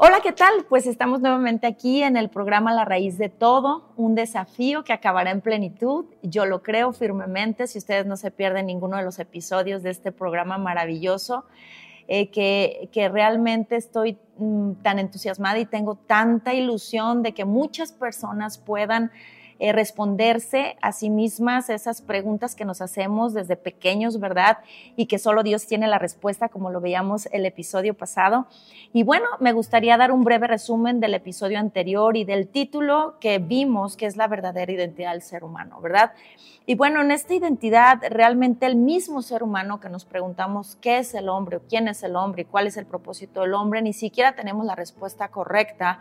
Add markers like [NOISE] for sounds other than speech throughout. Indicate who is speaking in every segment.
Speaker 1: Hola, ¿qué tal? Pues estamos nuevamente aquí en el programa La Raíz de Todo, un desafío que acabará en plenitud. Yo lo creo firmemente, si ustedes no se pierden ninguno de los episodios de este programa maravilloso, eh, que, que, realmente estoy mm, tan entusiasmada y tengo tanta ilusión de que muchas personas puedan eh, responderse a sí mismas esas preguntas que nos hacemos desde pequeños, ¿verdad? Y que solo Dios tiene la respuesta, como lo veíamos el episodio pasado. Y bueno, me gustaría dar un breve resumen del episodio anterior y del título que vimos, que es la verdadera identidad del ser humano, ¿verdad? Y bueno, en esta identidad, realmente el mismo ser humano que nos preguntamos qué es el hombre, quién es el hombre y cuál es el propósito del hombre, ni siquiera tenemos la respuesta correcta.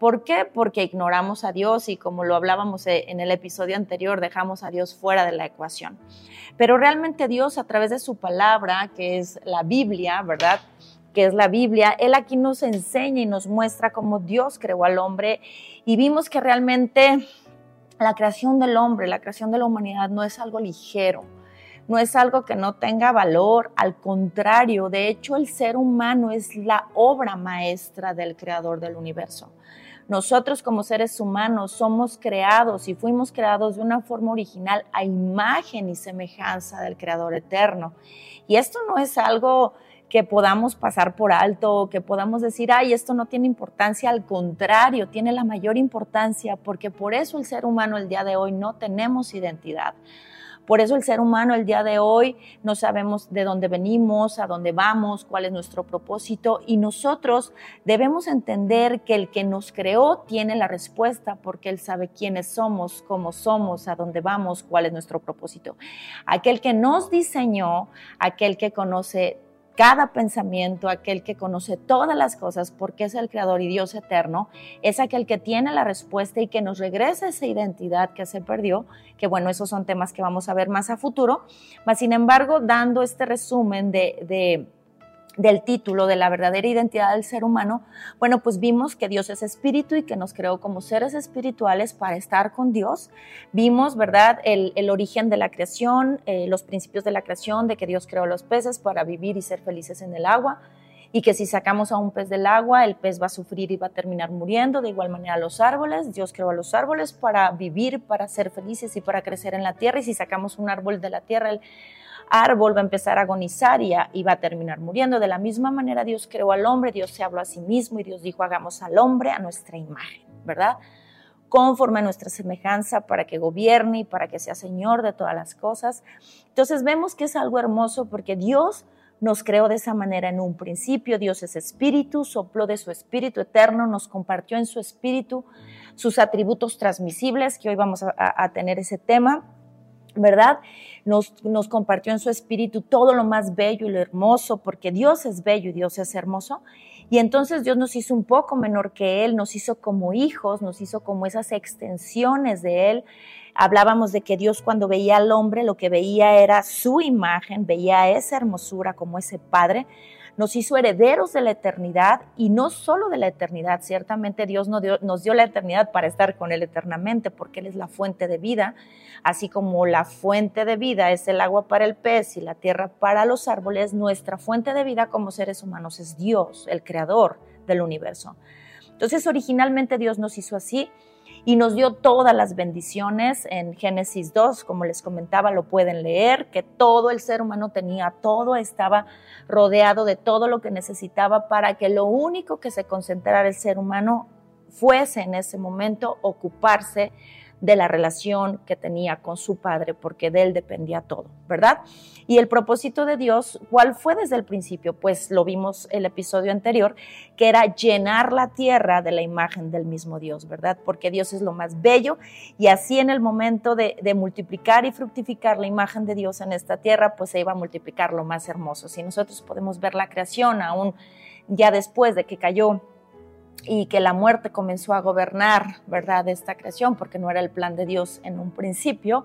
Speaker 1: ¿Por qué? Porque ignoramos a Dios y como lo hablábamos en el episodio anterior, dejamos a Dios fuera de la ecuación. Pero realmente Dios a través de su palabra, que es la Biblia, ¿verdad? que es la Biblia, Él aquí nos enseña y nos muestra cómo Dios creó al hombre y vimos que realmente la creación del hombre, la creación de la humanidad no es algo ligero, no es algo que no tenga valor, al contrario, de hecho el ser humano es la obra maestra del creador del universo. Nosotros como seres humanos somos creados y fuimos creados de una forma original a imagen y semejanza del Creador eterno. Y esto no es algo que podamos pasar por alto, que podamos decir, ay, esto no tiene importancia, al contrario, tiene la mayor importancia, porque por eso el ser humano el día de hoy no tenemos identidad. Por eso el ser humano el día de hoy no sabemos de dónde venimos, a dónde vamos, cuál es nuestro propósito y nosotros debemos entender que el que nos creó tiene la respuesta porque él sabe quiénes somos, cómo somos, a dónde vamos, cuál es nuestro propósito. Aquel que nos diseñó, aquel que conoce cada pensamiento, aquel que conoce todas las cosas porque es el creador y Dios eterno, es aquel que tiene la respuesta y que nos regresa esa identidad que se perdió, que bueno, esos son temas que vamos a ver más a futuro, mas sin embargo, dando este resumen de, de del título de la verdadera identidad del ser humano, bueno, pues vimos que Dios es espíritu y que nos creó como seres espirituales para estar con Dios. Vimos, ¿verdad?, el, origen de la creación, eh, los principios de la creación, de que Dios creó los peces para vivir y ser felices en el agua y que si sacamos a un pez del agua, el pez va a sufrir y va a terminar muriendo. De igual manera los árboles, Dios creó a los árboles para vivir, para ser felices y para crecer en la tierra. Y si sacamos un árbol de la tierra, el, árbol va a empezar a agonizar y, va a terminar muriendo. De la misma manera Dios creó al hombre, Dios se habló a sí mismo y Dios dijo, hagamos al hombre a nuestra imagen, ¿verdad? conforme a nuestra semejanza para que gobierne y para que sea Señor de todas las cosas. Entonces vemos que es algo hermoso porque Dios nos creó de esa manera en un principio. Dios es espíritu, sopló de su espíritu eterno, nos compartió en su espíritu sus atributos transmisibles, que hoy vamos a tener ese tema. ¿verdad? Nos, nos, compartió en su espíritu todo lo más bello y lo hermoso, porque Dios es bello y Dios es hermoso. Y entonces Dios nos hizo un poco menor que Él, nos hizo como hijos, nos hizo como esas extensiones de Él. Hablábamos de que Dios cuando veía al hombre, lo que veía era su imagen, veía esa hermosura como ese Padre, nos hizo herederos de la eternidad y no solo de la eternidad, ciertamente Dios nos dio, la eternidad para estar con Él eternamente, porque Él es la fuente de vida, así como la fuente de vida es el agua para el pez y la tierra para los árboles, nuestra fuente de vida como seres humanos es Dios, el creador del universo. Entonces originalmente Dios nos hizo así y nos dio todas las bendiciones en Génesis 2, como les comentaba, lo pueden leer, que todo el ser humano tenía, todo estaba rodeado de todo lo que necesitaba para que lo único que se concentrara el ser humano fuese en ese momento ocuparse de la relación que tenía con su padre, porque de él dependía todo, ¿verdad? Y el propósito de Dios, ¿cuál fue desde el principio? Pues lo vimos el episodio anterior, que era llenar la tierra de la imagen del mismo Dios, ¿verdad? Porque Dios es lo más bello y así en el momento de, de multiplicar y fructificar la imagen de Dios en esta tierra, pues se iba a multiplicar lo más hermoso. Si nosotros podemos ver la creación aún ya después de que cayó y que la muerte comenzó a gobernar, ¿verdad?, esta creación, porque no era el plan de Dios en un principio,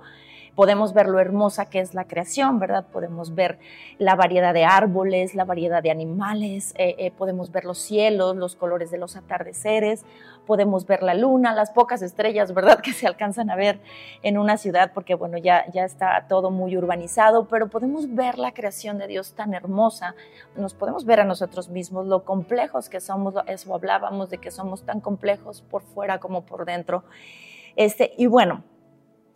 Speaker 1: podemos ver lo hermosa que es la creación, ¿verdad? Podemos ver la variedad de árboles, la variedad de animales, eh, eh, podemos ver los cielos, los colores de los atardeceres, podemos ver la luna, las pocas estrellas, ¿verdad? [LAUGHS] Que se alcanzan a ver en una ciudad, porque bueno, ya, ya está todo muy urbanizado, pero podemos ver la creación de Dios tan hermosa, nos podemos ver a nosotros mismos, lo complejos que somos, eso hablábamos de que somos tan complejos por fuera como por dentro. Este, y bueno,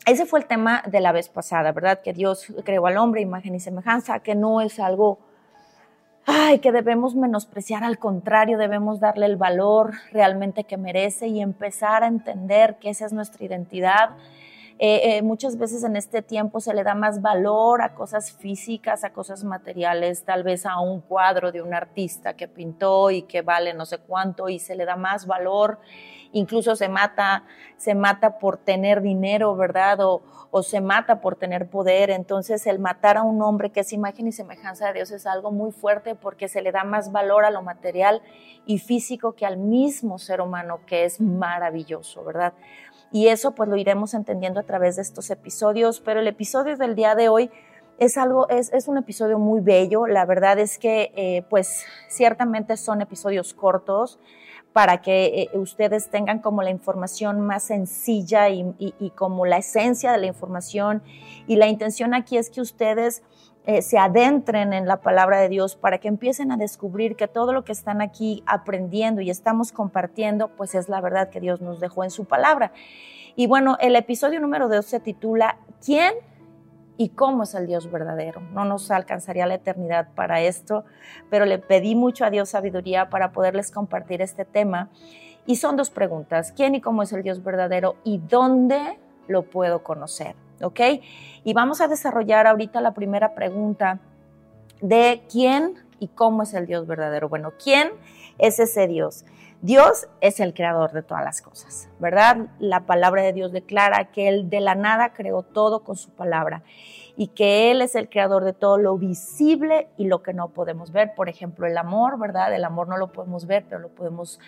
Speaker 1: ese fue el tema de la vez pasada, ¿verdad? Que Dios creó al hombre, imagen y semejanza, que no es algo ay, que debemos menospreciar, al contrario, debemos darle el valor realmente que merece y empezar a entender que esa es nuestra identidad. Eh, eh, muchas veces en este tiempo se le da más valor a cosas físicas, a cosas materiales, tal vez a un cuadro de un artista que pintó y que vale no sé cuánto y se le da más valor incluso se mata, se mata por tener dinero, ¿verdad? O, se mata por tener poder. Entonces el matar a un hombre que es imagen y semejanza de Dios es algo muy fuerte porque se le da más valor a lo material y físico que al mismo ser humano que es maravilloso, ¿verdad? Y eso pues lo iremos entendiendo a través de estos episodios, pero el episodio del día de hoy es algo, es, es un episodio muy bello. La verdad es que, eh, pues, ciertamente son episodios cortos para que eh, ustedes tengan como la información más sencilla y, como la esencia de la información. Y la intención aquí es que ustedes eh, se adentren en la palabra de Dios para que empiecen a descubrir que todo lo que están aquí aprendiendo y estamos compartiendo, pues es la verdad que Dios nos dejó en su palabra. Y bueno, el episodio número 2 se titula ¿Quién y cómo es el Dios verdadero. No nos alcanzaría la eternidad para esto, pero le pedí mucho a Dios sabiduría para poderles compartir este tema. Y son dos preguntas, ¿quién y cómo es el Dios verdadero y dónde lo puedo conocer? ¿Ok? Y vamos a desarrollar ahorita la primera pregunta de quién y cómo es el Dios verdadero. Bueno, ¿quién es ese Dios? Dios es el creador de todas las cosas, ¿verdad? La palabra de Dios declara que Él de la nada creó todo con su palabra y que Él es el creador de todo lo visible y lo que no podemos ver. Por ejemplo, el amor, ¿verdad? El amor no lo podemos ver, pero lo podemos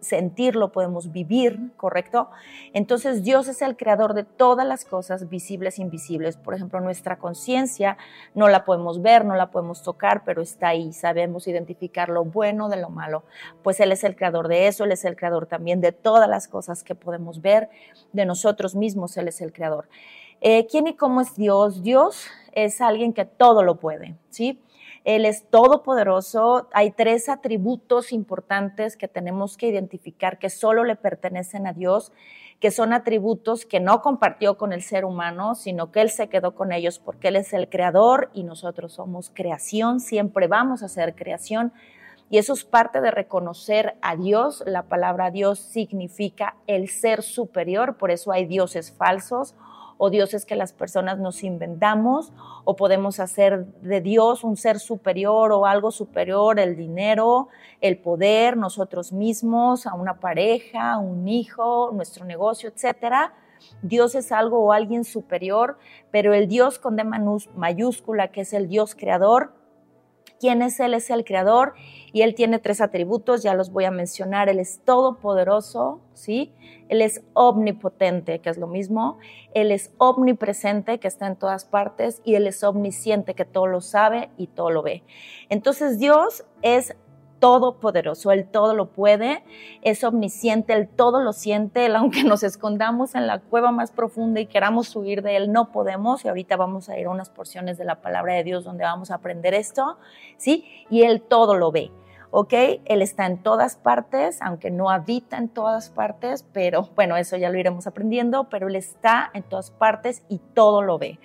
Speaker 1: sentirlo, podemos vivir, ¿correcto? Entonces Dios es el creador de todas las cosas visibles e invisibles. Por ejemplo, nuestra conciencia no la podemos ver, no la podemos tocar, pero está ahí, sabemos identificar lo bueno de lo malo. Pues Él es el creador de eso, Él es el creador también de todas las cosas que podemos ver, de nosotros mismos, Él es el creador. Eh, ¿Quién y cómo es Dios? Dios es alguien que todo lo puede, ¿sí? Él es todopoderoso. Hay tres atributos importantes que tenemos que identificar que solo le pertenecen a Dios, que son atributos que no compartió con el ser humano, sino que Él se quedó con ellos porque Él es el creador y nosotros somos creación, siempre vamos a ser creación. Y eso es parte de reconocer a Dios. La palabra Dios significa el ser superior, por eso hay dioses falsos o dioses que las personas nos inventamos, o podemos hacer de Dios un ser superior o algo superior, el dinero, el poder, nosotros mismos, a una pareja, un hijo, nuestro negocio, etcétera. Dios es algo o alguien superior, pero el Dios con D mayúscula, que es el Dios creador, ¿quién es Él? Es el creador y Él tiene tres atributos, ya los voy a mencionar. Él es todopoderoso, ¿sí? Él es omnipotente, que es lo mismo. Él es omnipresente, que está en todas partes. Y Él es omnisciente, que todo lo sabe y todo lo ve. Entonces Dios es todopoderoso, Él todo lo puede, es omnisciente, Él todo lo siente, Él aunque nos escondamos en la cueva más profunda y queramos huir de Él, no podemos, y ahorita vamos a ir a unas porciones de la palabra de Dios donde vamos a aprender esto, ¿sí? Y Él todo lo ve. ¿ok? Él está en todas partes, aunque no habita en todas partes, pero bueno, eso ya lo iremos aprendiendo, pero Él está en todas partes y todo lo ve.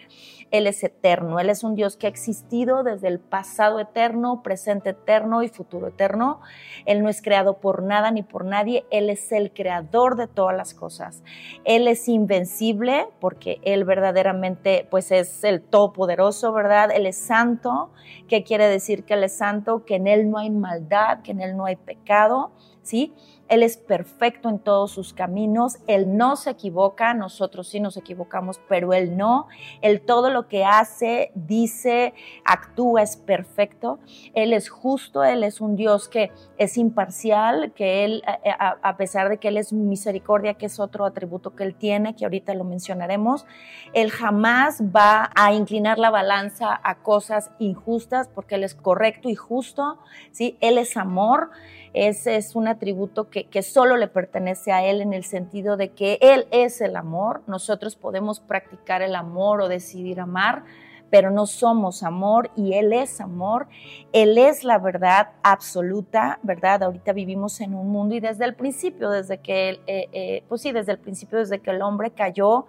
Speaker 1: Él es eterno, Él es un Dios que ha existido desde el pasado eterno, presente eterno y futuro eterno. Él no es creado por nada ni por nadie, Él es el creador de todas las cosas. Él es invencible porque Él verdaderamente pues es el todopoderoso, ¿verdad? Él es santo, ¿qué quiere decir que Él es santo? Que en Él no hay maldad, que en Él no hay pecado ¿sí? Él es perfecto en todos sus caminos, Él no se equivoca, nosotros sí nos equivocamos, pero Él no. Él todo lo que hace, dice, actúa es perfecto. Él es justo, Él es un Dios que es imparcial, que Él, a, pesar de que Él es misericordia, que es otro atributo que Él tiene, que ahorita lo mencionaremos, Él jamás va a inclinar la balanza a cosas injustas porque Él es correcto y justo, ¿sí? Él es amor. Ese es un atributo que, que solo le pertenece a Él en el sentido de que Él es el amor. Nosotros podemos practicar el amor o decidir amar, pero no somos amor y Él es amor. Él es la verdad absoluta, ¿verdad? Ahorita vivimos en un mundo y desde el principio, desde que, eh, eh, pues sí, desde el principio, desde que el hombre cayó,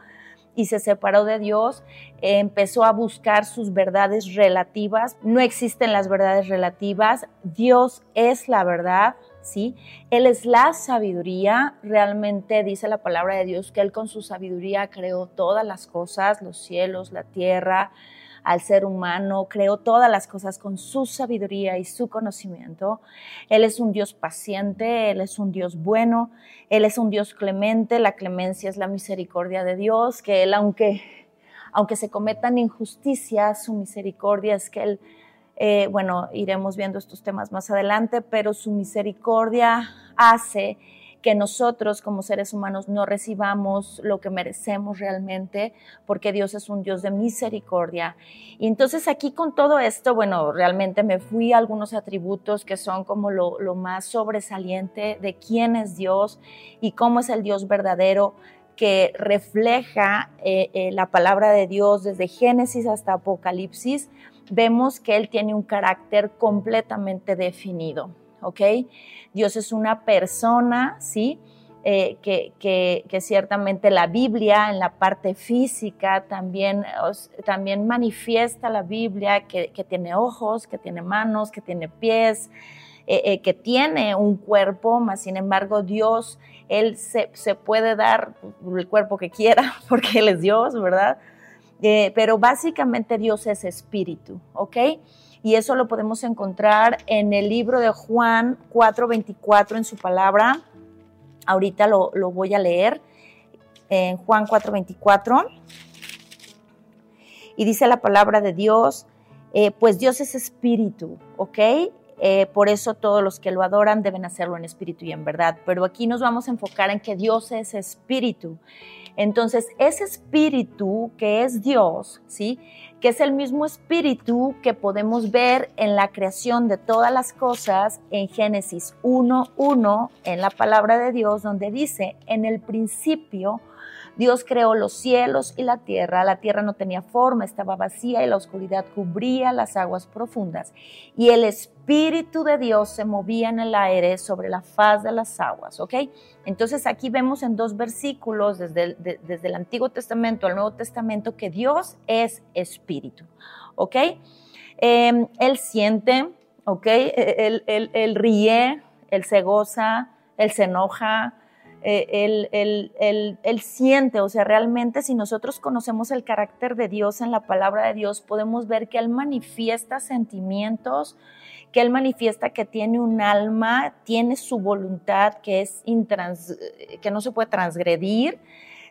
Speaker 1: y se separó de Dios, empezó a buscar sus verdades relativas. No existen las verdades relativas, Dios es la verdad, ¿sí? Él es la sabiduría, realmente dice la palabra de Dios que Él con su sabiduría creó todas las cosas, los cielos, la tierra, al ser humano, creó todas las cosas con su sabiduría y su conocimiento. Él es un Dios paciente, Él es un Dios bueno, Él es un Dios clemente, la clemencia es la misericordia de Dios, que Él, aunque, aunque se cometan injusticias, su misericordia es que Él, eh, bueno, iremos viendo estos temas más adelante, pero su misericordia hace que nosotros como seres humanos no recibamos lo que merecemos realmente, porque Dios es un Dios de misericordia. Y entonces aquí con todo esto, bueno, realmente me fui a algunos atributos que son como lo, más sobresaliente de quién es Dios y cómo es el Dios verdadero que refleja eh, eh, la palabra de Dios desde Génesis hasta Apocalipsis, vemos que Él tiene un carácter completamente definido. ¿Ok? Dios es una persona, ¿sí? Eh, que, ciertamente la Biblia en la parte física también, también manifiesta la Biblia que, tiene ojos, que tiene manos, que tiene pies, eh, eh, que tiene un cuerpo, más sin embargo Dios, Él se, se, puede dar el cuerpo que quiera [LAUGHS] porque Él es Dios, ¿verdad? pero básicamente Dios es espíritu, ¿ok? Y eso lo podemos encontrar en el libro de Juan 4:24 en su palabra. Ahorita lo, voy a leer en Juan 4:24. Y dice la palabra de Dios, eh, pues Dios es espíritu, ¿ok? Eh, por eso todos los que lo adoran deben hacerlo en espíritu y en verdad. Pero aquí nos vamos a enfocar en que Dios es espíritu. Entonces, ese espíritu que es Dios, ¿sí? Que es el mismo espíritu que podemos ver en la creación de todas las cosas en Génesis 1.1, en la palabra de Dios, donde dice, en el principio, Dios creó los cielos y la tierra. La tierra no tenía forma, estaba vacía y la oscuridad cubría las aguas profundas. Y el Espíritu de Dios se movía en el aire sobre la faz de las aguas, ¿ok? Entonces aquí vemos en dos versículos desde el, desde el Antiguo Testamento al Nuevo Testamento que Dios es Espíritu, ¿ok? Em, él siente, ¿ok? Él, él ríe, él se goza, él se enoja, eh, él, siente, o sea, realmente si nosotros conocemos el carácter de Dios en la palabra de Dios, podemos ver que Él manifiesta sentimientos, que Él manifiesta que tiene un alma, tiene su voluntad que, es intrans, que no se puede transgredir,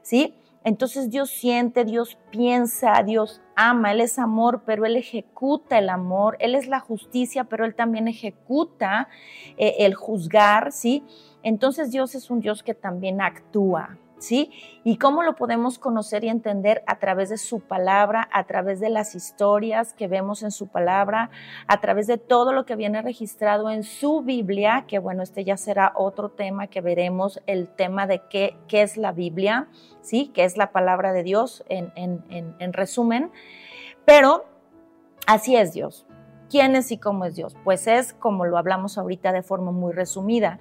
Speaker 1: ¿sí? Entonces Dios siente, Dios piensa, Dios ama, Él es amor, pero Él ejecuta el amor, Él es la justicia, pero Él también ejecuta eh, el juzgar, ¿sí? Entonces Dios es un Dios que también actúa, ¿sí? ¿Y cómo lo podemos conocer y entender? A través de su palabra, a través de las historias que vemos en su palabra, a través de todo lo que viene registrado en su Biblia, que bueno, este ya será otro tema que veremos, el tema de qué, qué es la Biblia, ¿sí? ¿Qué es la palabra de Dios en, en resumen? Pero así es Dios. ¿Quién es y cómo es Dios? Pues es como lo hablamos ahorita de forma muy resumida.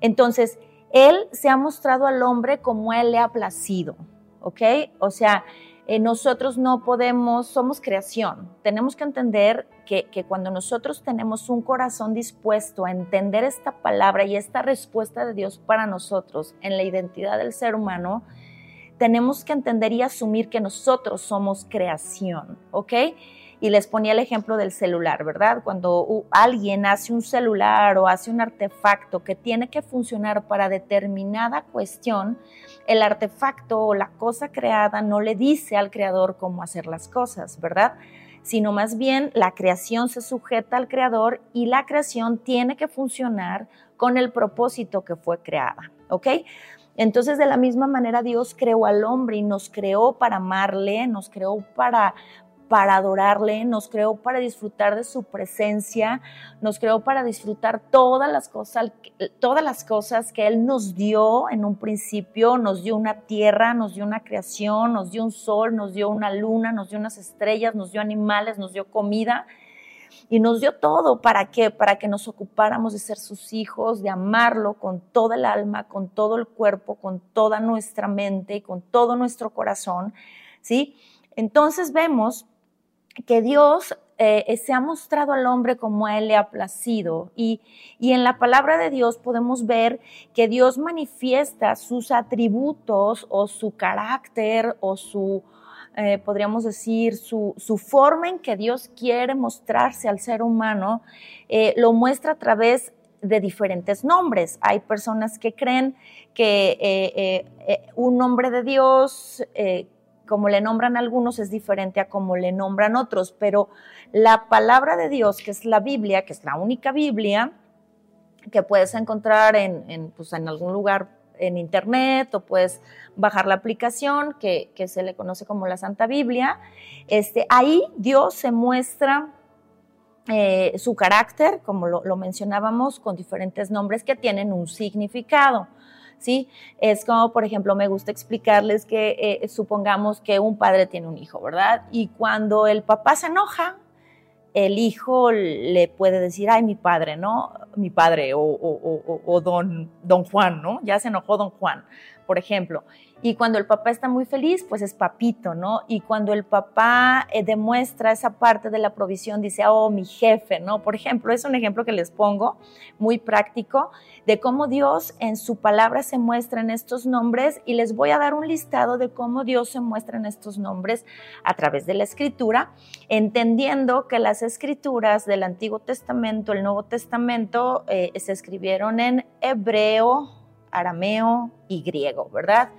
Speaker 1: Entonces, Él se ha mostrado al hombre como Él le ha placido, ¿ok? O sea, eh, nosotros no podemos, somos creación. Tenemos que entender que, que, cuando nosotros tenemos un corazón dispuesto a entender esta palabra y esta respuesta de Dios para nosotros en la identidad del ser humano, tenemos que entender y asumir que nosotros somos creación, ¿ok? Y les ponía el ejemplo del celular, ¿verdad? Cuando alguien hace un celular o hace un artefacto que tiene que funcionar para determinada cuestión, el artefacto o la cosa creada no le dice al creador cómo hacer las cosas, ¿verdad? Sino más bien la creación se sujeta al creador y la creación tiene que funcionar con el propósito que fue creada, ¿ok? Entonces, de la misma manera, Dios creó al hombre y nos creó para amarle, nos creó para, para adorarle, nos creó para disfrutar de su presencia, nos creó para disfrutar todas las cosas, todas las cosas que Él nos dio en un principio, nos dio una tierra, nos dio una creación, nos dio un sol, nos dio una luna, nos dio unas estrellas, nos dio animales, nos dio comida y nos dio todo para qué? Para que nos ocupáramos de ser sus hijos, de amarlo con toda el alma, con todo el cuerpo, con toda nuestra mente y con todo nuestro corazón, ¿sí? Entonces vemos que Dios eh, se ha mostrado al hombre como a él le ha placido. Y, y, en la palabra de Dios podemos ver que Dios manifiesta sus atributos o su carácter o su, eh, podríamos decir, su, su, forma en que Dios quiere mostrarse al ser humano, eh, lo muestra a través de diferentes nombres. Hay personas que creen que un nombre de Dios como le nombran algunos es diferente a como le nombran otros, pero la palabra de Dios, que es la Biblia, que es la única Biblia que puedes encontrar en, pues, en algún lugar en internet o puedes bajar la aplicación que, se le conoce como la Santa Biblia, este, ahí Dios se muestra eh, su carácter, como lo mencionábamos, con diferentes nombres que tienen un significado. ¿Sí? Es como, por ejemplo, me gusta explicarles que eh, supongamos que un padre tiene un hijo, ¿verdad? Y cuando el papá se enoja, el hijo le puede decir, ay, mi padre, ¿no? Mi padre o, o don, don Juan, ¿no? Ya se enojó don Juan, por ejemplo. Y cuando el papá está muy feliz, pues es papito, ¿no? Y cuando el papá eh, demuestra esa parte de la provisión, dice, oh, mi jefe, ¿no? Por ejemplo, es un ejemplo que les pongo, muy práctico, de cómo Dios en su palabra se muestra en estos nombres y les voy a dar un listado de cómo Dios se muestra en estos nombres a través de la escritura, entendiendo que las escrituras del Antiguo Testamento, el Nuevo Testamento, eh, se escribieron en hebreo, arameo y griego, ¿verdad?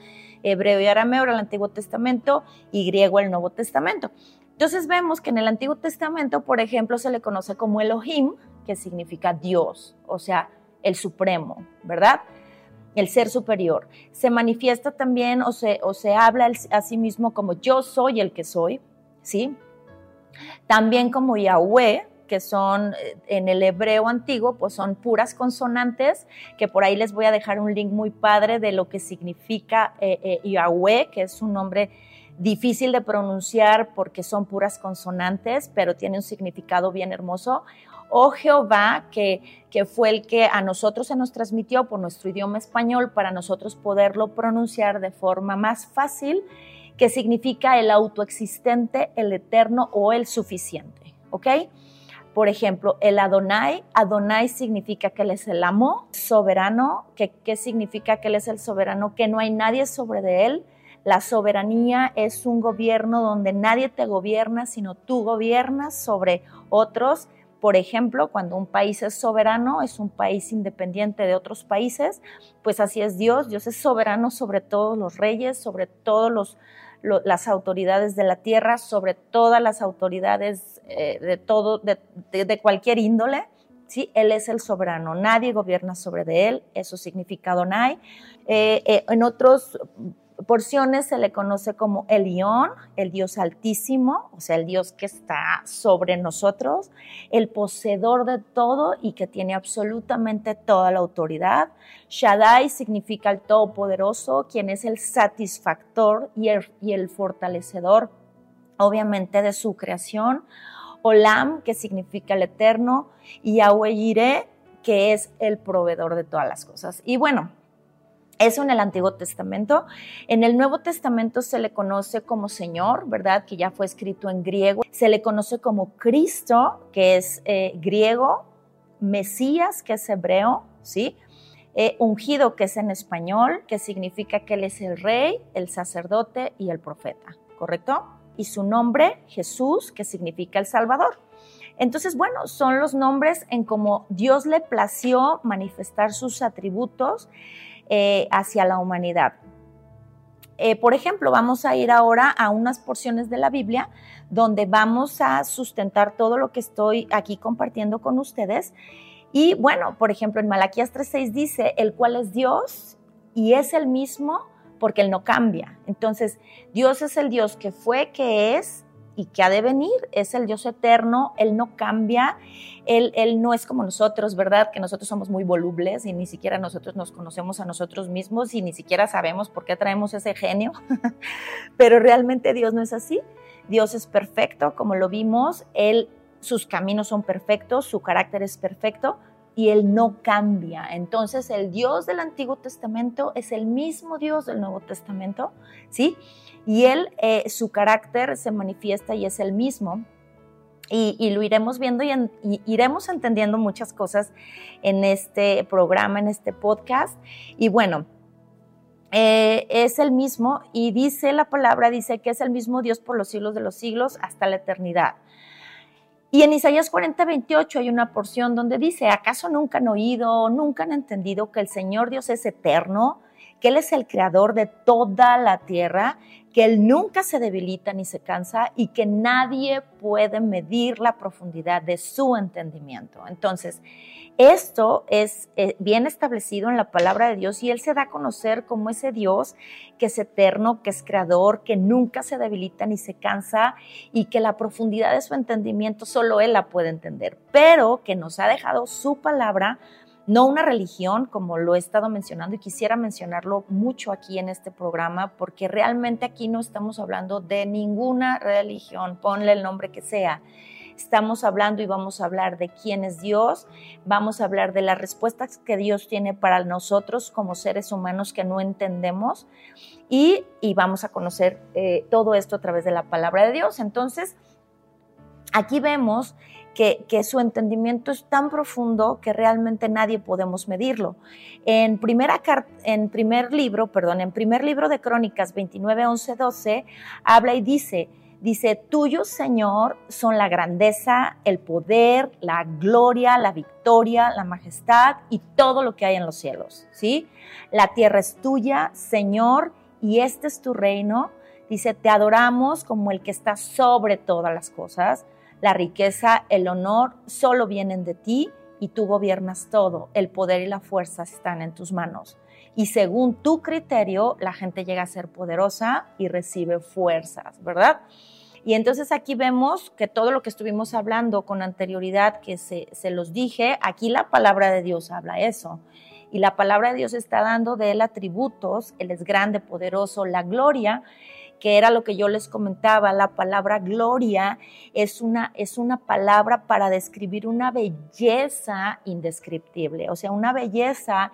Speaker 1: Hebreo y arameo era el Antiguo Testamento y griego el Nuevo Testamento. Entonces vemos que en el Antiguo Testamento, por ejemplo, se le conoce como Elohim, que significa Dios, o sea, el supremo, ¿verdad? El ser superior. Se manifiesta también o se, o se habla a sí mismo como yo soy el que soy, ¿sí? También como Yahweh, que son eh, en el hebreo antiguo, pues son puras consonantes, que por ahí les voy a dejar un link muy padre de lo que significa eh, eh, Yahweh, que es un nombre difícil de pronunciar porque son puras consonantes, pero tiene un significado bien hermoso. O Jehová, que, que fue el que a nosotros se nos transmitió por nuestro idioma español para nosotros poderlo pronunciar de forma más fácil, que significa el autoexistente, el eterno o el suficiente. ¿Ok? Por ejemplo, el Adonai, Adonai significa que Él es el amo soberano. ¿Qué, ¿Qué significa que Él es el soberano? Que no hay nadie sobre de Él. La soberanía es un gobierno donde nadie te gobierna, sino tú gobiernas sobre otros. Por ejemplo, cuando un país es soberano, es un país independiente de otros países, pues así es Dios. Dios es soberano sobre todos los reyes, sobre todos los, las autoridades de la tierra, sobre todas las autoridades eh, de todo, de, cualquier índole. ¿sí? Él es el soberano, nadie gobierna sobre de él, eso significa Donai. Eh, eh, en otros porciones se le conoce como Elión, el Dios altísimo, o sea, el Dios que está sobre nosotros, el poseedor de todo y que tiene absolutamente toda la autoridad. Shaddai significa el todopoderoso, quien es el satisfactor y el, fortalecedor, obviamente, de su creación. Olam, que significa el eterno, y Yahweh que es el proveedor de todas las cosas. Y bueno, eso en el Antiguo Testamento. En el Nuevo Testamento se le conoce como Señor, ¿verdad? Que ya fue escrito en griego. Se le conoce como Cristo, que es eh, griego. Mesías, que es hebreo, ¿sí? Eh, ungido, que es en español, que significa que Él es el rey, el sacerdote y el profeta, ¿correcto? y su nombre Jesús, que significa el Salvador. Entonces, bueno, son los nombres en cómo Dios le plació manifestar sus atributos eh, hacia la humanidad. Eh, por ejemplo, vamos a ir ahora a unas porciones de la Biblia donde vamos a sustentar todo lo que estoy aquí compartiendo con ustedes. Y bueno, por ejemplo, en Malaquías 3.6 dice, el cual es Dios y es el mismo porque Él no cambia. Entonces, Dios es el Dios que fue, que es y que ha de venir. Es el Dios eterno, Él no cambia, él, él, no es como nosotros, ¿verdad? Que nosotros somos muy volubles y ni siquiera nosotros nos conocemos a nosotros mismos y ni siquiera sabemos por qué traemos ese genio. [LAUGHS] Pero realmente Dios no es así. Dios es perfecto, como lo vimos, Él, sus caminos son perfectos, su carácter es perfecto y Él no cambia. Entonces el Dios del Antiguo Testamento es el mismo Dios del Nuevo Testamento, ¿sí? Y Él, eh, su carácter se manifiesta y es el mismo. Y, lo iremos viendo y, iremos entendiendo muchas cosas en este programa, en este podcast. Y bueno, eh, es el mismo y dice la palabra, dice que es el mismo Dios por los siglos de los siglos hasta la eternidad. Y en Isaías 40, 28 hay una porción donde dice, ¿acaso nunca han oído, nunca han entendido que el Señor Dios es eterno, que Él es el creador de toda la tierra, que Él nunca se debilita ni se cansa y que nadie puede medir la profundidad de su entendimiento? Entonces, esto es eh, bien establecido en la palabra de Dios y Él se da a conocer como ese Dios que es eterno, que es creador, que nunca se debilita ni se cansa y que la profundidad de su entendimiento solo Él la puede entender, pero que nos ha dejado su palabra no una religión, como lo he estado mencionando y quisiera mencionarlo mucho aquí en este programa, porque realmente aquí no estamos hablando de ninguna religión, ponle el nombre que sea estamos hablando y vamos a hablar de quién es Dios, vamos a hablar de las respuestas que Dios tiene para nosotros como seres humanos que no entendemos y, vamos a conocer eh, todo esto a través de la palabra de Dios. Entonces, aquí vemos que, su entendimiento es tan profundo que realmente nadie podemos medirlo. En, primera, en primer libro, perdón, en primer libro de Crónicas 29, 11, 12, habla y dice, Dice, tuyo, Señor, son la grandeza, el poder, la gloria, la victoria, la majestad y todo lo que hay en los cielos, ¿sí? La tierra es tuya, Señor, y este es tu reino. Dice, te adoramos como el que está sobre todas las cosas. La riqueza, el honor, solo vienen de ti y tú gobiernas todo. El poder y la fuerza están en tus manos y según tu criterio la gente llega a ser poderosa y recibe fuerzas, ¿verdad? Y entonces aquí vemos que todo lo que estuvimos hablando con anterioridad, que se, se los dije, aquí la palabra de Dios habla eso. Y la palabra de Dios está dando de él atributos, él es grande, poderoso, la gloria, que era lo que yo les comentaba, la palabra gloria es una, es una palabra para describir una belleza indescriptible, o sea, una belleza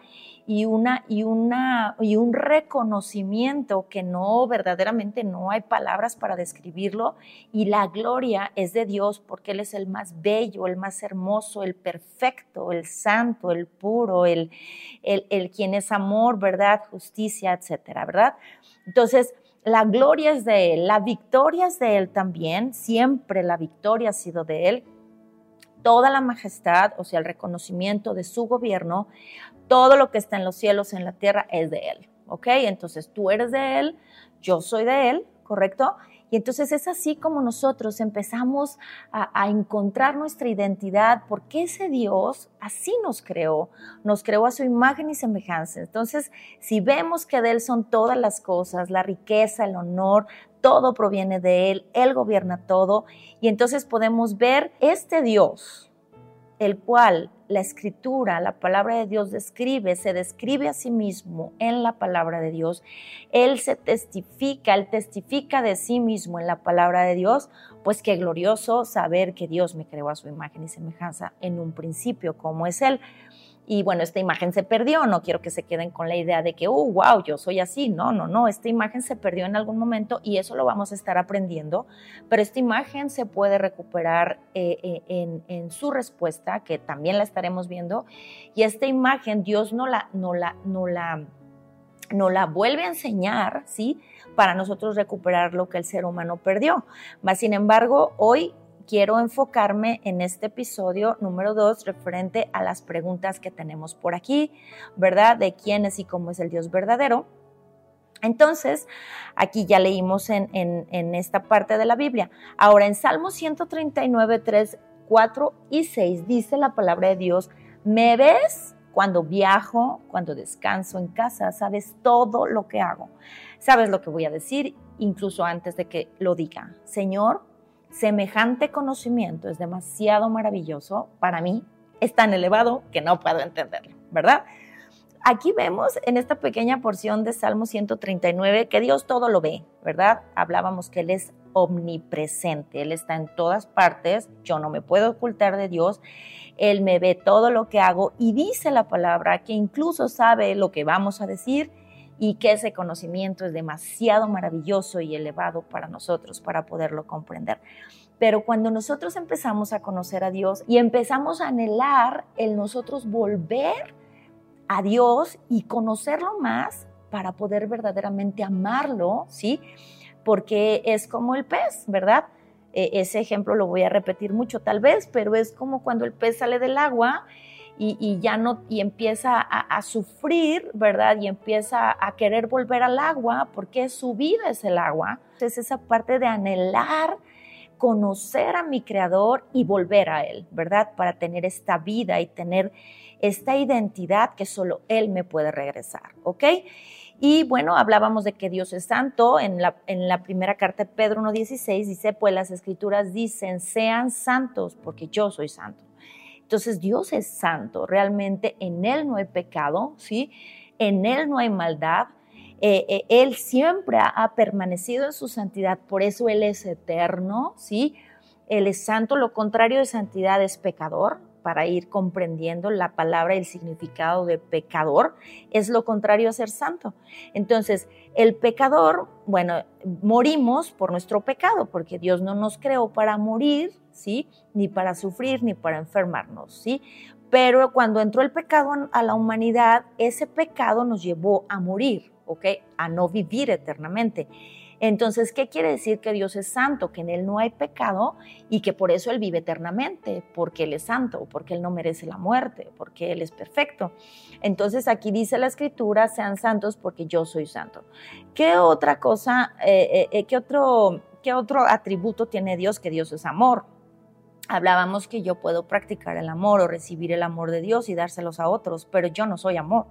Speaker 1: y, una, y, una, y un reconocimiento que no, verdaderamente no hay palabras para describirlo. Y la gloria es de Dios porque Él es el más bello, el más hermoso, el perfecto, el santo, el puro, el, el, el quien es amor, verdad, justicia, etcétera, ¿verdad? Entonces, la gloria es de Él, la victoria es de Él también, siempre la victoria ha sido de Él. Toda la majestad, o sea, el reconocimiento de su gobierno, todo lo que está en los cielos, en la tierra, es de Él. ¿Ok? Entonces tú eres de Él, yo soy de Él, ¿correcto? Entonces es así como nosotros empezamos a, encontrar nuestra identidad, porque ese Dios así nos creó, nos creó a su imagen y semejanza. Entonces, si vemos que de Él son todas las cosas, la riqueza, el honor, todo proviene de Él, Él gobierna todo, y entonces podemos ver este Dios, el cual la escritura, la palabra de Dios describe, se describe a sí mismo en la palabra de Dios. Él se testifica, él testifica de sí mismo en la palabra de Dios, pues qué glorioso saber que Dios me creó a su imagen y semejanza en un principio, como es Él y bueno, esta imagen se perdió, no quiero que se queden con la idea de que, oh, wow, yo soy así, no, no, no, esta imagen se perdió en algún momento y eso lo vamos a estar aprendiendo, pero esta imagen se puede recuperar eh, eh, en, su respuesta, que también la estaremos viendo, y esta imagen Dios no la, no la, no la nos la vuelve a enseñar, ¿sí? Para nosotros recuperar lo que el ser humano perdió. Mas, sin embargo, hoy quiero enfocarme en este episodio número dos referente a las preguntas que tenemos por aquí, ¿verdad? De quién es y cómo es el Dios verdadero. Entonces, aquí ya leímos en, en, esta parte de la Biblia. Ahora, en Salmo 139, 3, 4 y 6 dice la palabra de Dios, ¿me ves cuando viajo, cuando descanso en casa? Sabes todo lo que hago. Sabes lo que voy a decir, incluso antes de que lo diga. Señor, semejante conocimiento es demasiado maravilloso para mí, es tan elevado que no puedo entenderlo, ¿verdad? Aquí vemos en esta pequeña porción de Salmo 139 que Dios todo lo ve, ¿verdad? Hablábamos que Él es omnipresente, Él está en todas partes, yo no me puedo ocultar de Dios, Él me ve todo lo que hago y dice la palabra que incluso sabe lo que vamos a decir y que ese conocimiento es demasiado maravilloso y elevado para nosotros para poderlo comprender. Pero cuando nosotros empezamos a conocer a Dios y empezamos a anhelar el nosotros volver a Dios y conocerlo más para poder verdaderamente amarlo, ¿sí? Porque es como el pez, ¿verdad? E, ese ejemplo lo voy a repetir mucho tal vez, pero es como cuando el pez sale del agua y, ya no, y empieza a, sufrir, ¿verdad? Y empieza a querer volver al agua porque su vida es el agua. Es esa parte de anhelar conocer a mi creador y volver a él, ¿verdad? Para tener esta vida y tener esta identidad que solo él me puede regresar, ¿ok? Y bueno, hablábamos de que Dios es santo. En la, en la primera carta de Pedro 1.16 dice, pues las escrituras dicen, sean santos porque yo soy santo. Entonces Dios es santo, realmente en Él no hay pecado, ¿sí? En Él no hay maldad. Eh, eh, él siempre ha, permanecido en su santidad, por eso Él es eterno, ¿sí? Él es santo, lo contrario de santidad es pecador, para ir comprendiendo la palabra y el significado de pecador, es lo contrario a ser santo. Entonces, el pecador, bueno, morimos por nuestro pecado, porque Dios no nos creó para morir, ¿sí? Ni para sufrir, ni para enfermarnos, ¿sí? Pero cuando entró el pecado a la humanidad, ese pecado nos llevó a morir, ¿ok? A no vivir eternamente. Entonces, ¿qué quiere decir que Dios es santo? Que en Él no hay pecado y que por eso Él vive eternamente, porque Él es santo, porque Él no merece la muerte, porque Él es perfecto. Entonces, aquí dice la Escritura, sean santos porque yo soy santo. ¿Qué otra cosa, eh, eh, eh, qué, otro, qué otro atributo tiene Dios? Que Dios es amor. Hablábamos que yo puedo practicar el amor o recibir el amor de Dios y dárselos a otros, pero yo no soy amor.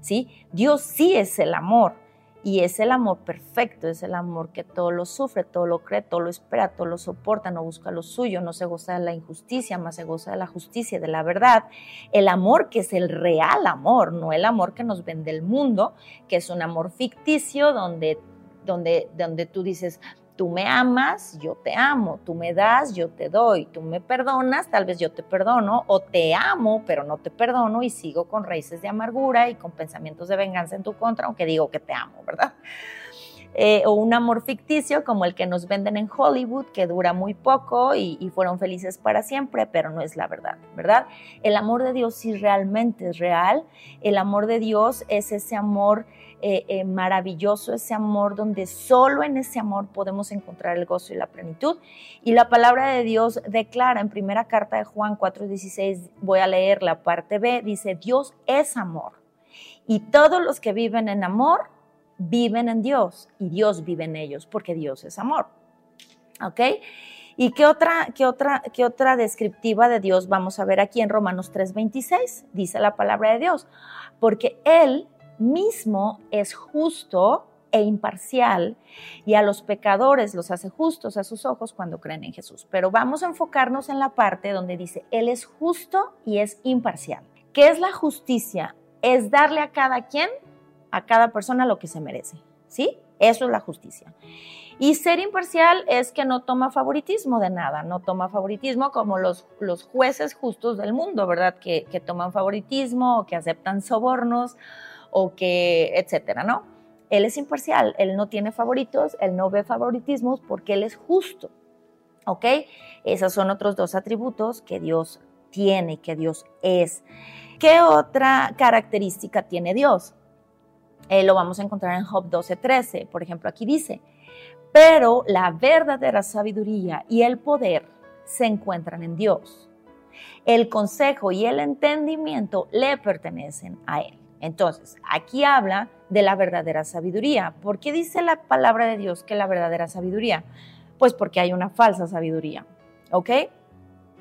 Speaker 1: ¿sí? Dios sí es el amor y es el amor perfecto, es el amor que todo lo sufre, todo lo cree, todo lo espera, todo lo soporta, no busca lo suyo, no se goza de la injusticia, más se goza de la justicia, de la verdad. El amor que es el real amor, no el amor que nos vende el mundo, que es un amor ficticio donde, donde, donde tú dices, Tú me amas, yo te amo, tú me das, yo te doy, tú me perdonas, tal vez yo te perdono, o te amo, pero no te perdono y sigo con raíces de amargura y con pensamientos de venganza en tu contra, aunque digo que te amo, ¿verdad? Eh, o un amor ficticio como el que nos venden en Hollywood, que dura muy poco y, y, fueron felices para siempre, pero no es la verdad, ¿verdad? El amor de Dios sí realmente es real. El amor de Dios es ese amor eh, eh, maravilloso, ese amor donde solo en ese amor podemos encontrar el gozo y la plenitud. Y la palabra de Dios declara en primera carta de Juan 4:16, voy a leer la parte B, dice, Dios es amor. Y todos los que viven en amor viven en Dios y Dios vive en ellos porque Dios es amor. ¿Ok? ¿Y qué otra, qué otra, qué otra descriptiva de Dios vamos a ver aquí en Romanos 3:26? Dice la palabra de Dios, porque Él mismo es justo e imparcial y a los pecadores los hace justos a sus ojos cuando creen en Jesús. Pero vamos a enfocarnos en la parte donde dice, Él es justo y es imparcial. ¿Qué es la justicia? Es darle a cada quien, a cada persona lo que se merece. ¿Sí? Eso es la justicia. Y ser imparcial es que no toma favoritismo de nada, no toma favoritismo como los, los jueces justos del mundo, ¿verdad? Que, que toman favoritismo o que aceptan sobornos o que, etcétera, ¿no? Él es imparcial, él no tiene favoritos, él no ve favoritismos porque él es justo, ¿ok? Esos son otros dos atributos que Dios tiene, que Dios es. ¿Qué otra característica tiene Dios? Eh, lo vamos a encontrar en Job 12:13. Por ejemplo, aquí dice, pero la verdadera sabiduría y el poder se encuentran en Dios. El consejo y el entendimiento le pertenecen a Él. Entonces, aquí habla de la verdadera sabiduría. ¿Por qué dice la palabra de Dios que la verdadera sabiduría? Pues porque hay una falsa sabiduría, ¿ok?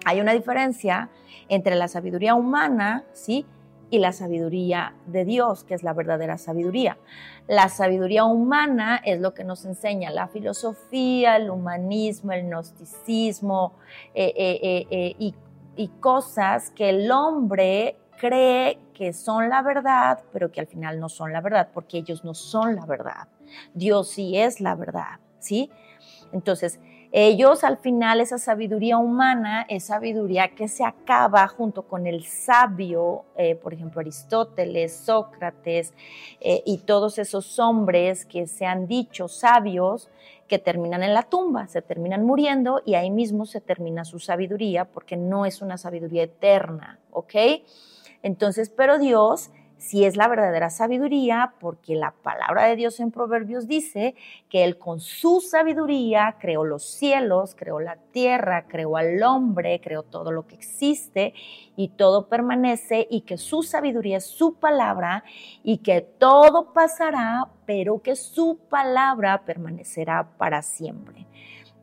Speaker 1: Hay una diferencia entre la sabiduría humana, ¿sí? Y la sabiduría de Dios, que es la verdadera sabiduría. La sabiduría humana es lo que nos enseña la filosofía, el humanismo, el gnosticismo eh, eh, eh, y, y cosas que el hombre cree que son la verdad, pero que al final no son la verdad, porque ellos no son la verdad. Dios sí es la verdad, ¿sí? Entonces, ellos al final, esa sabiduría humana es sabiduría que se acaba junto con el sabio, eh, por ejemplo, Aristóteles, Sócrates eh, y todos esos hombres que se han dicho sabios, que terminan en la tumba, se terminan muriendo y ahí mismo se termina su sabiduría porque no es una sabiduría eterna, ¿ok? Entonces, pero Dios si es la verdadera sabiduría, porque la palabra de Dios en Proverbios dice que Él con su sabiduría creó los cielos, creó la tierra, creó al hombre, creó todo lo que existe y todo permanece y que su sabiduría es su palabra y que todo pasará, pero que su palabra permanecerá para siempre.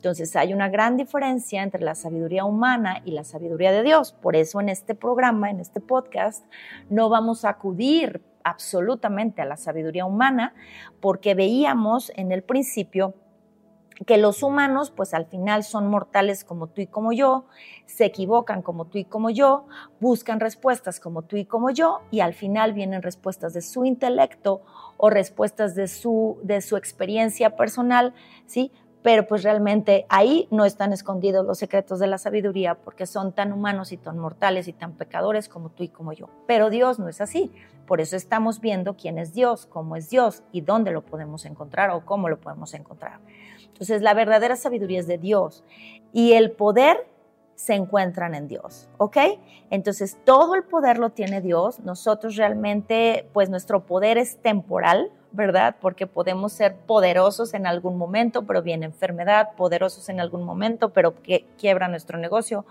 Speaker 1: Entonces hay una gran diferencia entre la sabiduría humana y la sabiduría de Dios. Por eso en este programa, en este podcast, no vamos a acudir absolutamente a la sabiduría humana porque veíamos en el principio que los humanos pues al final son mortales como tú y como yo, se equivocan como tú y como yo, buscan respuestas como tú y como yo y al final vienen respuestas de su intelecto o respuestas de su, de su experiencia personal, ¿sí? Pero pues realmente ahí no están escondidos los secretos de la sabiduría porque son tan humanos y tan mortales y tan pecadores como tú y como yo. Pero Dios no es así. Por eso estamos viendo quién es Dios, cómo es Dios y dónde lo podemos encontrar o cómo lo podemos encontrar. Entonces la verdadera sabiduría es de Dios y el poder se encuentran en Dios, ¿ok? Entonces todo el poder lo tiene Dios. Nosotros realmente, pues nuestro poder es temporal, ¿verdad? Porque podemos ser poderosos en algún momento, pero viene enfermedad, poderosos en algún momento, pero que quiebra nuestro negocio,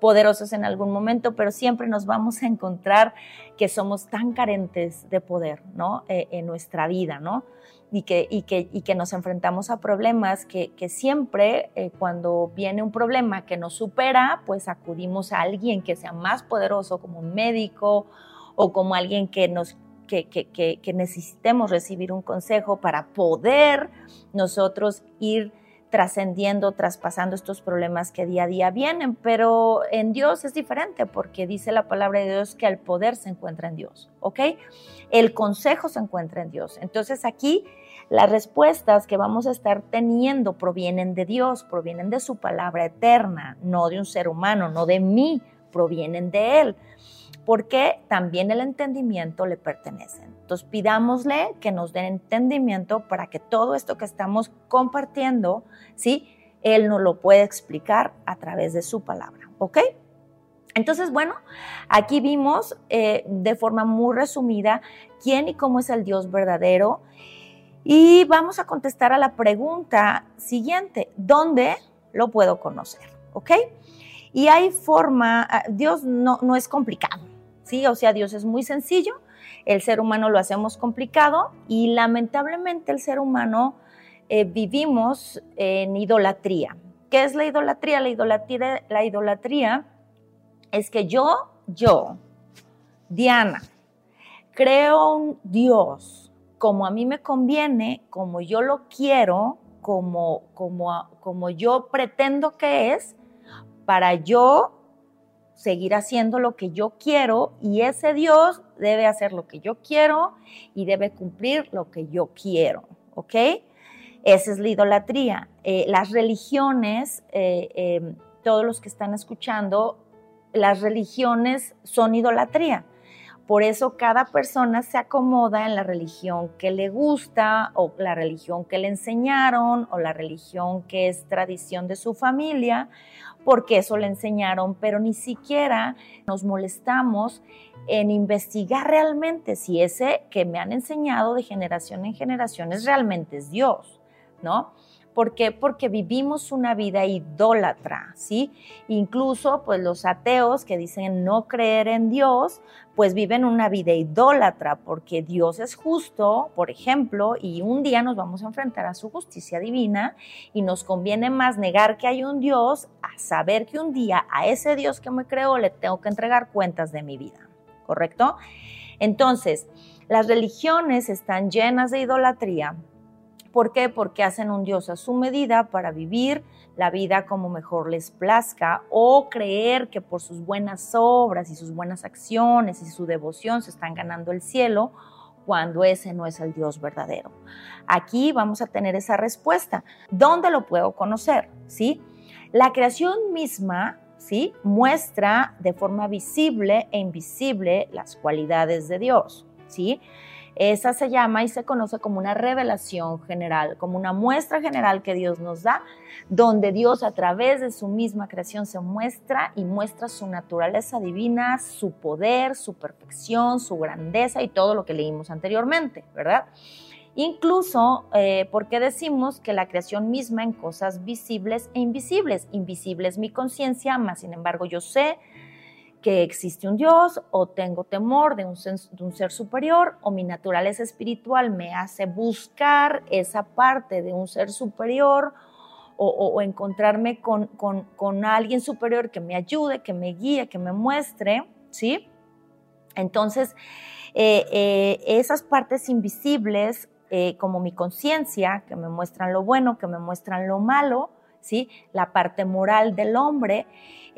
Speaker 1: poderosos en algún momento, pero siempre nos vamos a encontrar que somos tan carentes de poder, ¿no? Eh, en nuestra vida, ¿no? Y que, y que, y que nos enfrentamos a problemas que, que siempre eh, cuando viene un problema que nos supera, pues acudimos a alguien que sea más poderoso, como un médico o como alguien que nos que, necesitemos recibir un consejo para poder nosotros ir trascendiendo, traspasando estos problemas que día a día vienen, pero en Dios es diferente porque dice la palabra de Dios que el poder se encuentra en Dios, ¿ok? El consejo se encuentra en Dios. Entonces aquí las respuestas que vamos a estar teniendo provienen de Dios, provienen de su palabra eterna, no de un ser humano, no de mí, provienen de Él porque también el entendimiento le pertenece. Entonces pidámosle que nos den entendimiento para que todo esto que estamos compartiendo, ¿sí? Él nos lo puede explicar a través de su palabra, ¿ok? Entonces, bueno, aquí vimos eh, de forma muy resumida quién y cómo es el Dios verdadero. Y vamos a contestar a la pregunta siguiente, ¿dónde lo puedo conocer? ¿Ok? Y hay forma, ah, Dios no, no es complicado, ¿sí? O sea, Dios es muy sencillo, el ser humano lo hacemos complicado y lamentablemente el ser humano eh, vivimos en idolatría. ¿Qué es la idolatría? La idolatría, la idolatría es que yo, yo, Diana, creo un Dios como a mí me conviene, como yo lo quiero, como, como, como yo pretendo que es, para yo seguir haciendo lo que yo quiero y ese Dios debe hacer lo que yo quiero y debe cumplir lo que yo quiero, ¿ok? Esa es la idolatría. Eh, las religiones, eh, em, todos los que están escuchando, las religiones son idolatría. Por eso cada persona se acomoda en la religión que le gusta o la religión que le enseñaron o la religión que es tradición de su familia porque eso le enseñaron, pero ni siquiera nos molestamos en investigar realmente si ese que me han enseñado de generación en generación es realmente es Dios, ¿no? ¿Por qué? Porque vivimos una vida idólatra, ¿sí? Incluso, pues los ateos que dicen no creer en Dios, pues viven una vida idólatra, porque Dios es justo, por ejemplo, y un día nos vamos a enfrentar a su justicia divina y nos conviene más negar que hay un Dios a saber que un día a ese Dios que me creó le tengo que entregar cuentas de mi vida, ¿correcto? Entonces, las religiones están llenas de idolatría ¿Por qué? Porque hacen un Dios a su medida para vivir la vida como mejor les plazca o creer que por sus buenas obras y sus buenas acciones y su devoción se están ganando el cielo cuando ese no es el Dios verdadero. Aquí vamos a tener esa respuesta. ¿Dónde lo puedo conocer? ¿Sí? La creación misma ¿sí? muestra de forma visible e invisible las cualidades de Dios. ¿sí? Esa se llama y se conoce como una revelación general, como una muestra general que Dios nos da, donde Dios a través de su misma creación se muestra y muestra su naturaleza divina, su poder, su perfección, su grandeza y todo lo que leímos anteriormente, ¿verdad? Incluso eh, porque decimos que la creación misma en cosas visibles e invisibles. Invisible es mi conciencia, más sin embargo yo sé que existe un Dios o tengo temor de un, ser superior o mi naturaleza espiritual me hace buscar esa parte de un ser superior o, encontrarme con, alguien superior que me ayude, que me guíe, que me muestre, ¿sí? Entonces, eh, eh, esas partes invisibles, eh, como mi conciencia, que me muestran lo bueno, que me muestran lo malo, ¿sí? La parte moral del hombre,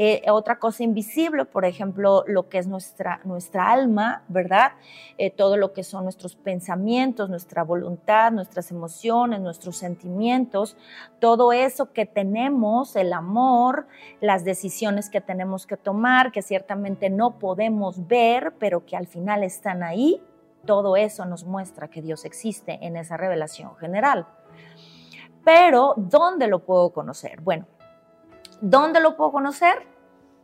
Speaker 1: eh, otra cosa invisible, por ejemplo, lo que es nuestra, nuestra alma, ¿verdad? Eh, todo lo que son nuestros pensamientos, nuestra voluntad, nuestras emociones, nuestros sentimientos, todo eso que tenemos, el amor, las decisiones que tenemos que tomar, que ciertamente no podemos ver, pero que al final están ahí, todo eso nos muestra que Dios existe en esa revelación general. Pero, ¿dónde lo puedo conocer? Bueno, ¿dónde lo puedo conocer?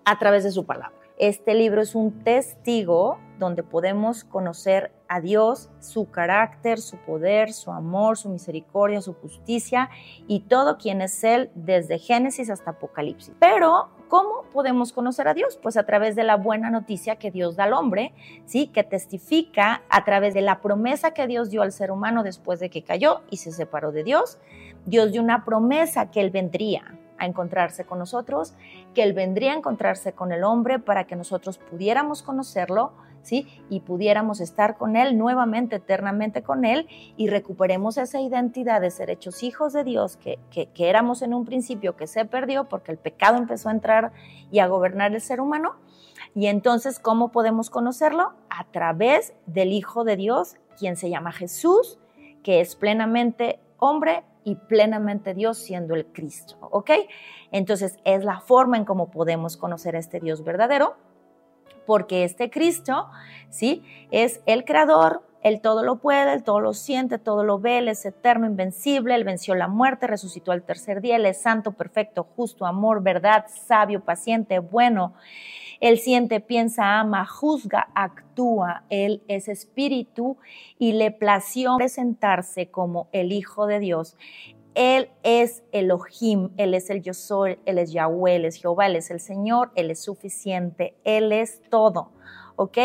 Speaker 1: A través de su palabra. Este libro es un testigo donde podemos conocer a Dios, su carácter, su poder, su amor, su misericordia, su justicia y todo quien es Él desde Génesis hasta Apocalipsis. Pero, ¿cómo podemos conocer a Dios? Pues a través de la buena noticia que Dios da al hombre, ¿sí? Que testifica a través de la promesa que Dios dio al ser humano después de que cayó y se separó de Dios. Dios dio una promesa que Él vendría a encontrarse con nosotros, que Él vendría a encontrarse con el hombre para que nosotros pudiéramos conocerlo, Y pudiéramos estar con Él nuevamente, eternamente con Él, y recuperemos esa identidad de ser hechos hijos de Dios que, que, que éramos en un principio, que se perdió porque el pecado empezó a entrar y a gobernar el ser humano. Y entonces, ¿cómo podemos conocerlo? A través del Hijo de Dios, quien se llama Jesús, que es plenamente hombre y plenamente Dios siendo el Cristo, ¿ok? Entonces es la forma en cómo podemos conocer a este Dios verdadero, porque este Cristo, ¿sí? Es el creador, él todo lo puede, Él todo lo siente, todo lo ve, Él es eterno, invencible, Él venció la muerte, resucitó al tercer día, Él es santo, perfecto, justo, amor, verdad, sabio, paciente, bueno. Él siente, piensa, ama, juzga, actúa. Él es espíritu y le plació presentarse como el Hijo de Dios. Él es Elohim, Él es el yo soy, Él es Yahweh, Él es Jehová, Él es el Señor, Él es suficiente, Él es todo. ¿Ok?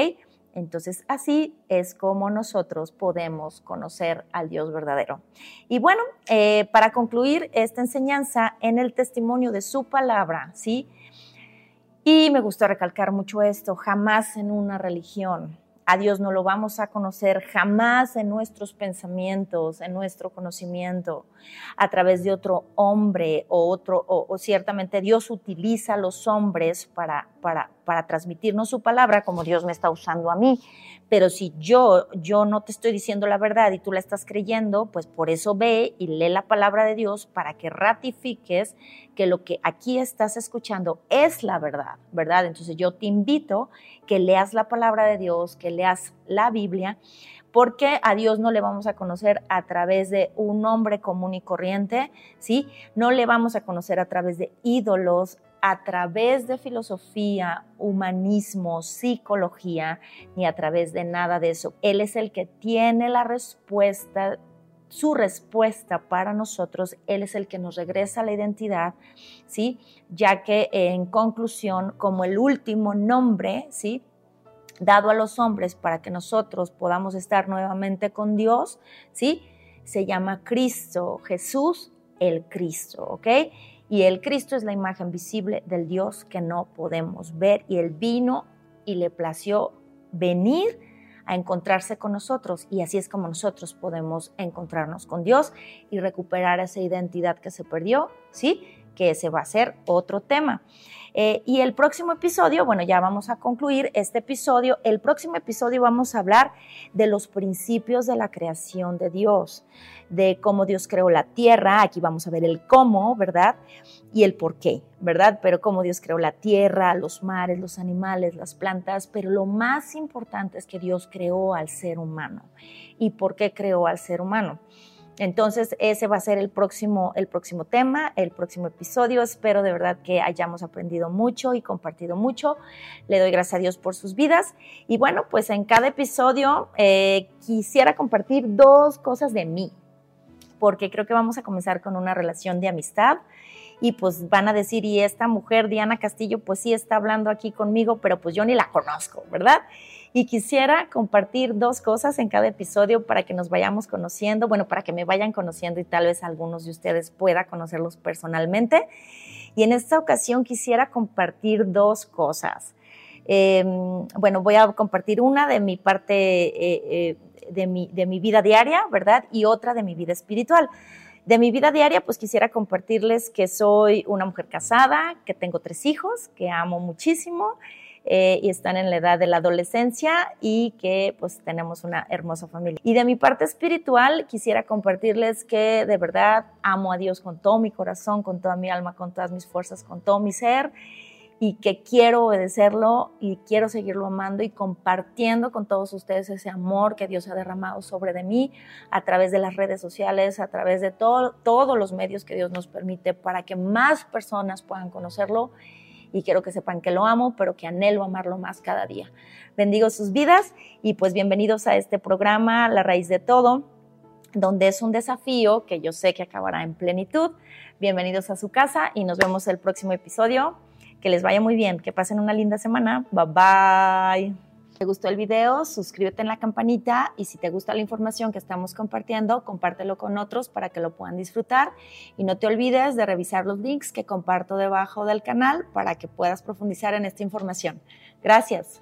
Speaker 1: Entonces así es como nosotros podemos conocer al Dios verdadero. Y bueno, eh, para concluir esta enseñanza en el testimonio de su palabra, ¿sí? Y me gusta recalcar mucho esto, jamás en una religión. A Dios no lo vamos a conocer jamás en nuestros pensamientos, en nuestro conocimiento, a través de otro hombre o otro, o, ciertamente Dios utiliza a los hombres para, para, transmitirnos su palabra como Dios me está usando a mí. Pero si yo, yo no te estoy diciendo la verdad y tú la estás creyendo, pues por eso ve y lee la palabra de Dios para que ratifiques que lo que aquí estás escuchando es la verdad, ¿verdad? Entonces yo te invito que leas la palabra de Dios, que leas la Biblia, porque a Dios no le vamos a conocer a través de un hombre común y corriente, ¿sí? No le vamos a conocer a través de ídolos, a través de filosofía, humanismo, psicología, ni a través de nada de eso. Él es el que tiene la respuesta su respuesta para nosotros, Él es el que nos regresa la identidad, ¿sí? Ya que en conclusión, como el último nombre, ¿sí? Dado a los hombres para que nosotros podamos estar nuevamente con Dios, ¿sí? Se llama Cristo, Jesús, el Cristo, ¿ok? Y el Cristo es la imagen visible del Dios que no podemos ver y Él vino y le plació venir a encontrarse con nosotros y así es como nosotros podemos encontrarnos con Dios y recuperar esa identidad que se perdió, ¿sí? Que ese va a ser otro tema. Eh, y el próximo episodio, bueno, ya vamos a concluir este episodio. El próximo episodio vamos a hablar de los principios de la creación de Dios, de cómo Dios creó la tierra. Aquí vamos a ver el cómo, ¿verdad? Y el por qué, ¿verdad? Pero cómo Dios creó la tierra, los mares, los animales, las plantas. Pero lo más importante es que Dios creó al ser humano. ¿Y por qué creó al ser humano? Entonces, ese va a ser el próximo, el próximo tema, el próximo episodio. Espero de verdad que hayamos aprendido mucho y compartido mucho. Le doy gracias a Dios por sus vidas. Y bueno, pues en cada episodio eh, quisiera compartir dos cosas de mí, porque creo que vamos a comenzar con una relación de amistad. Y pues van a decir, y esta mujer, Diana Castillo, pues sí está hablando aquí conmigo, pero pues yo ni la conozco, ¿verdad? Y quisiera compartir dos cosas en cada episodio para que nos vayamos conociendo, bueno, para que me vayan conociendo y tal vez algunos de ustedes pueda conocerlos personalmente. Y en esta ocasión quisiera compartir dos cosas. Em, bueno, voy a compartir una de mi parte, eh, eh, de, mi, de mi vida diaria, ¿verdad? Y otra de mi vida espiritual. De mi vida diaria, pues quisiera compartirles que soy una mujer casada, que tengo tres hijos, que amo muchísimo eh, y están en la edad de la adolescencia y que pues tenemos una hermosa familia. Y de mi parte espiritual quisiera compartirles que de verdad amo a Dios con todo mi corazón, con toda mi alma, con todas mis fuerzas, con todo mi ser y que quiero obedecerlo y quiero seguirlo amando y compartiendo con todos ustedes ese amor que Dios ha derramado sobre de mí a través de las redes sociales, a través de todo, todos los medios que Dios nos permite para que más personas puedan conocerlo y quiero que sepan que lo amo, pero que anhelo amarlo más cada día. Bendigo sus vidas y pues bienvenidos a este programa, La raíz de todo, donde es un desafío que yo sé que acabará en plenitud. Bienvenidos a su casa y nos vemos el próximo episodio. Que les vaya muy bien, que pasen una linda semana. Bye bye te gustó el video, suscríbete en la campanita y si te gusta la información que estamos compartiendo, compártelo con otros para que lo puedan disfrutar. Y no te olvides de revisar los links que comparto debajo del canal para que puedas profundizar en esta información. Gracias.